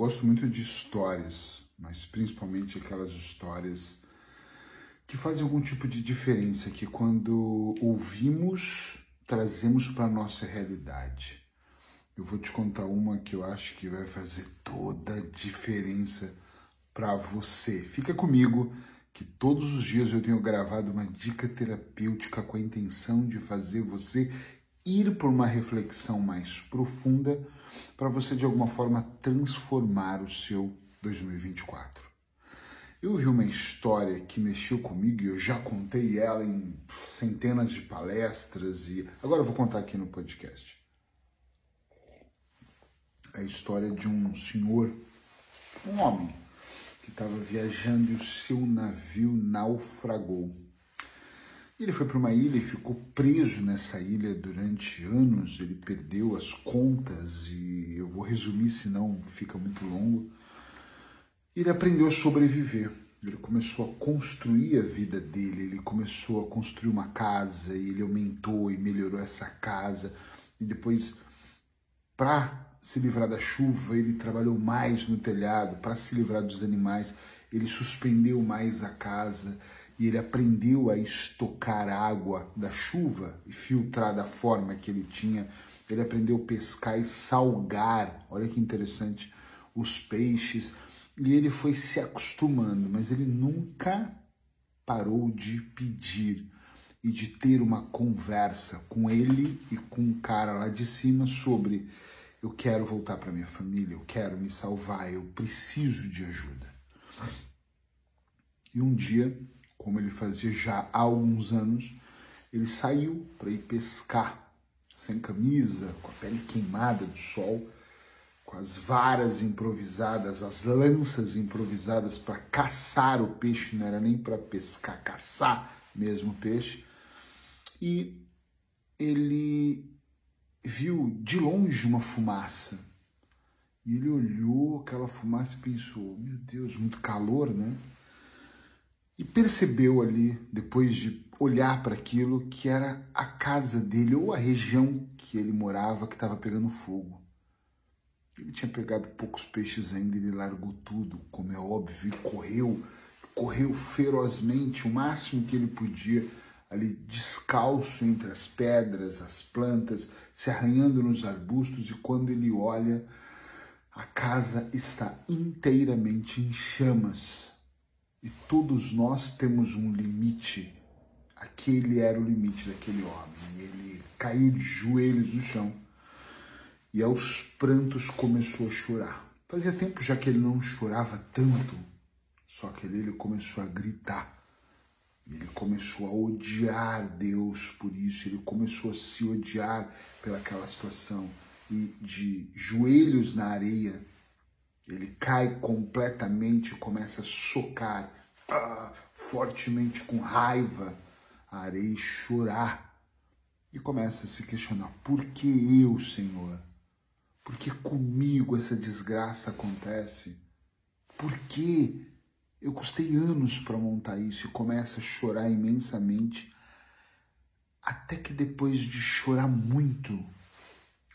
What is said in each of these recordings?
gosto muito de histórias, mas principalmente aquelas histórias que fazem algum tipo de diferença, que quando ouvimos, trazemos para a nossa realidade. Eu vou te contar uma que eu acho que vai fazer toda a diferença para você. Fica comigo que todos os dias eu tenho gravado uma dica terapêutica com a intenção de fazer você ir por uma reflexão mais profunda para você de alguma forma transformar o seu 2024. Eu vi uma história que mexeu comigo e eu já contei ela em centenas de palestras e agora eu vou contar aqui no podcast. A história de um senhor, um homem, que estava viajando e o seu navio naufragou. Ele foi para uma ilha e ficou preso nessa ilha durante anos. Ele perdeu as contas e eu vou resumir, senão fica muito longo. Ele aprendeu a sobreviver. Ele começou a construir a vida dele. Ele começou a construir uma casa e ele aumentou e melhorou essa casa. E depois, para se livrar da chuva, ele trabalhou mais no telhado. Para se livrar dos animais, ele suspendeu mais a casa e ele aprendeu a estocar água da chuva e filtrar da forma que ele tinha. Ele aprendeu a pescar e salgar, olha que interessante, os peixes. E ele foi se acostumando, mas ele nunca parou de pedir e de ter uma conversa com ele e com o cara lá de cima sobre eu quero voltar para minha família, eu quero me salvar, eu preciso de ajuda. E um dia como ele fazia já há alguns anos, ele saiu para ir pescar, sem camisa, com a pele queimada do sol, com as varas improvisadas, as lanças improvisadas para caçar o peixe, não era nem para pescar, caçar mesmo o peixe. E ele viu de longe uma fumaça. E ele olhou aquela fumaça e pensou: meu Deus, muito calor, né? E percebeu ali, depois de olhar para aquilo, que era a casa dele ou a região que ele morava que estava pegando fogo. Ele tinha pegado poucos peixes ainda, ele largou tudo, como é óbvio, e correu, correu ferozmente, o máximo que ele podia, ali descalço entre as pedras, as plantas, se arranhando nos arbustos, e quando ele olha, a casa está inteiramente em chamas e todos nós temos um limite. Aquele era o limite daquele homem. Ele caiu de joelhos no chão e aos prantos começou a chorar. Fazia tempo já que ele não chorava tanto, só que ele começou a gritar. Ele começou a odiar Deus por isso, ele começou a se odiar pelaquela situação. E de joelhos na areia, ele cai completamente, começa a socar ah, fortemente com raiva a areia e chorar. E começa a se questionar: por que eu, Senhor? Por que comigo essa desgraça acontece? Por que eu custei anos para montar isso e começa a chorar imensamente, até que depois de chorar muito,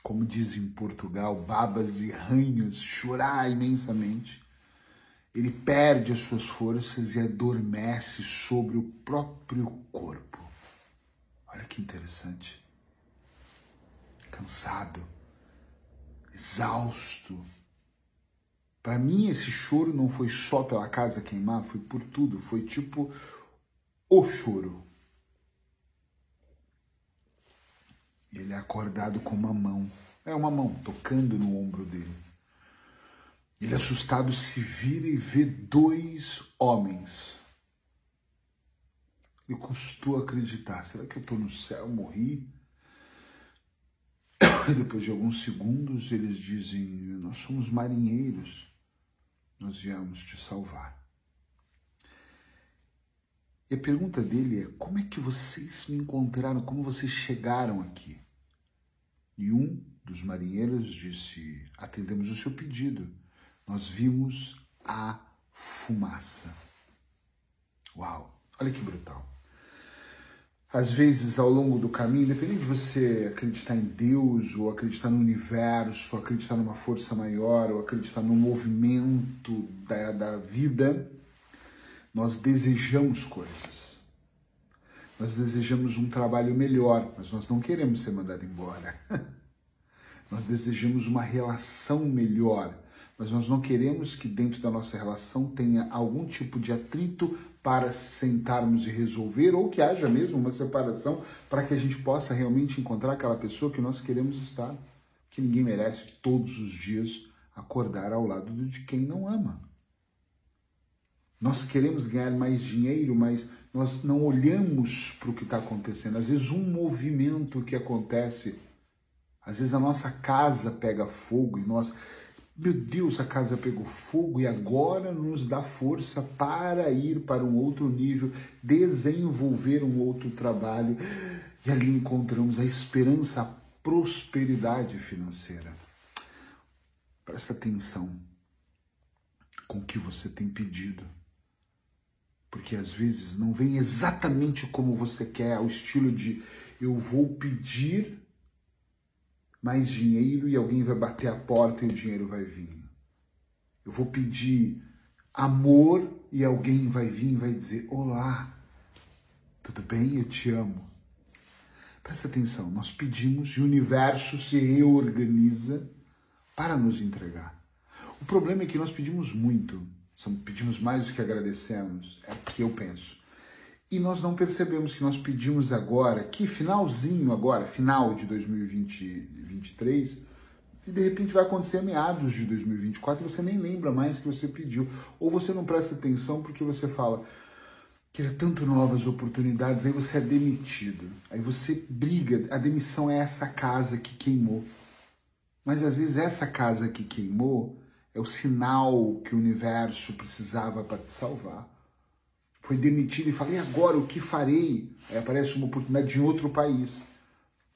como diz em Portugal, babas e ranhos, chorar imensamente, ele perde as suas forças e adormece sobre o próprio corpo. Olha que interessante. Cansado, exausto. Para mim, esse choro não foi só pela casa queimar, foi por tudo. Foi tipo o choro. Ele é acordado com uma mão, é uma mão tocando no ombro dele. Ele, assustado, se vira e vê dois homens. Ele custou acreditar: será que eu estou no céu? Morri? Depois de alguns segundos, eles dizem: Nós somos marinheiros, nós viemos te salvar. E a pergunta dele é: Como é que vocês me encontraram? Como vocês chegaram aqui? E um dos marinheiros disse: Atendemos o seu pedido. Nós vimos a fumaça. Uau! Olha que brutal. às vezes ao longo do caminho, independente de você acreditar em Deus, ou acreditar no universo, ou acreditar numa força maior, ou acreditar no movimento da, da vida, nós desejamos coisas. Nós desejamos um trabalho melhor, mas nós não queremos ser mandado embora. nós desejamos uma relação melhor mas nós não queremos que dentro da nossa relação tenha algum tipo de atrito para sentarmos e resolver, ou que haja mesmo uma separação para que a gente possa realmente encontrar aquela pessoa que nós queremos estar. Que ninguém merece todos os dias acordar ao lado de quem não ama. Nós queremos ganhar mais dinheiro, mas nós não olhamos para o que está acontecendo. Às vezes, um movimento que acontece, às vezes a nossa casa pega fogo e nós meu Deus, a casa pegou fogo e agora nos dá força para ir para um outro nível, desenvolver um outro trabalho. E ali encontramos a esperança, a prosperidade financeira. Presta atenção com o que você tem pedido. Porque às vezes não vem exatamente como você quer, ao estilo de eu vou pedir mais dinheiro e alguém vai bater a porta e o dinheiro vai vir. Eu vou pedir amor e alguém vai vir e vai dizer: Olá, tudo bem? Eu te amo. Presta atenção, nós pedimos e o universo se reorganiza para nos entregar. O problema é que nós pedimos muito, pedimos mais do que agradecemos, é o que eu penso e nós não percebemos que nós pedimos agora, que finalzinho agora, final de 2023, e de repente vai acontecer meados de 2024 e você nem lembra mais que você pediu. Ou você não presta atenção porque você fala, queria tanto novas oportunidades, aí você é demitido. Aí você briga, a demissão é essa casa que queimou. Mas às vezes essa casa que queimou é o sinal que o universo precisava para te salvar foi demitido e falei, agora o que farei? Aí aparece uma oportunidade em outro país.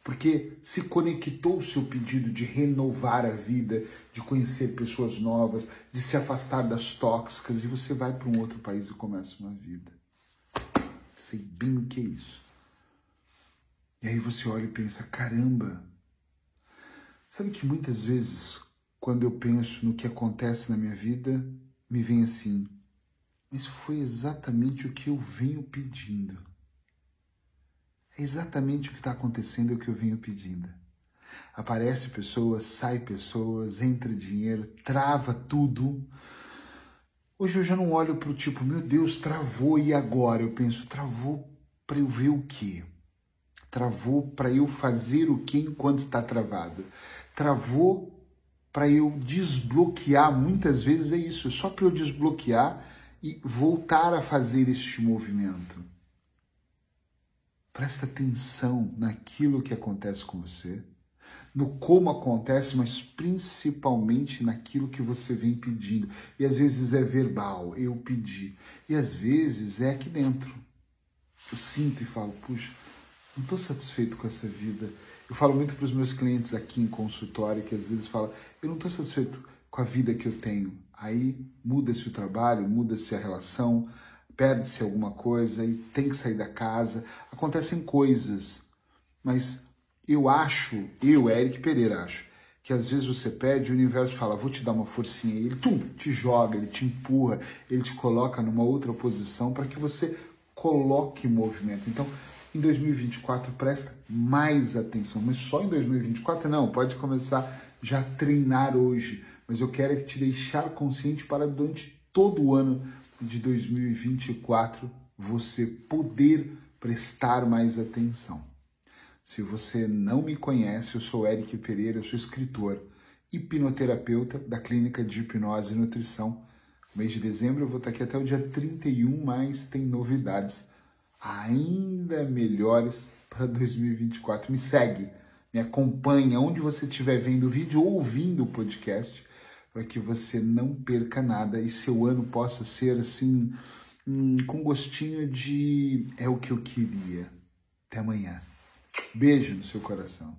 Porque se conectou o seu pedido de renovar a vida, de conhecer pessoas novas, de se afastar das tóxicas, e você vai para um outro país e começa uma vida. Sei bem o que é isso. E aí você olha e pensa, caramba. Sabe que muitas vezes, quando eu penso no que acontece na minha vida, me vem assim, mas foi exatamente o que eu venho pedindo. É exatamente o que está acontecendo, é o que eu venho pedindo. Aparece pessoas, sai pessoas, entra dinheiro, trava tudo. Hoje eu já não olho para o tipo, meu Deus, travou e agora? Eu penso, travou para eu ver o quê? Travou para eu fazer o que enquanto está travado? Travou para eu desbloquear, muitas vezes é isso, só para eu desbloquear e voltar a fazer este movimento. Presta atenção naquilo que acontece com você, no como acontece, mas principalmente naquilo que você vem pedindo. E às vezes é verbal, eu pedi. E às vezes é aqui dentro. Eu sinto e falo, puxa, não estou satisfeito com essa vida. Eu falo muito para os meus clientes aqui em consultório que às vezes falam, eu não estou satisfeito com a vida que eu tenho. Aí muda-se o trabalho, muda-se a relação, perde-se alguma coisa e tem que sair da casa. Acontecem coisas, mas eu acho, eu, Eric Pereira, acho, que às vezes você pede, o universo fala, vou te dar uma forcinha, e ele tum, te joga, ele te empurra, ele te coloca numa outra posição para que você coloque movimento. Então, em 2024, presta mais atenção, mas só em 2024 não, pode começar já a treinar hoje mas eu quero te deixar consciente para durante todo o ano de 2024 você poder prestar mais atenção. Se você não me conhece, eu sou Eric Pereira, eu sou escritor, hipnoterapeuta da Clínica de Hipnose e Nutrição. No mês de dezembro eu vou estar aqui até o dia 31, mas tem novidades ainda melhores para 2024. Me segue, me acompanha onde você estiver vendo o vídeo ou ouvindo o podcast para que você não perca nada e seu ano possa ser assim, hum, com gostinho de é o que eu queria. Até amanhã. Beijo no seu coração.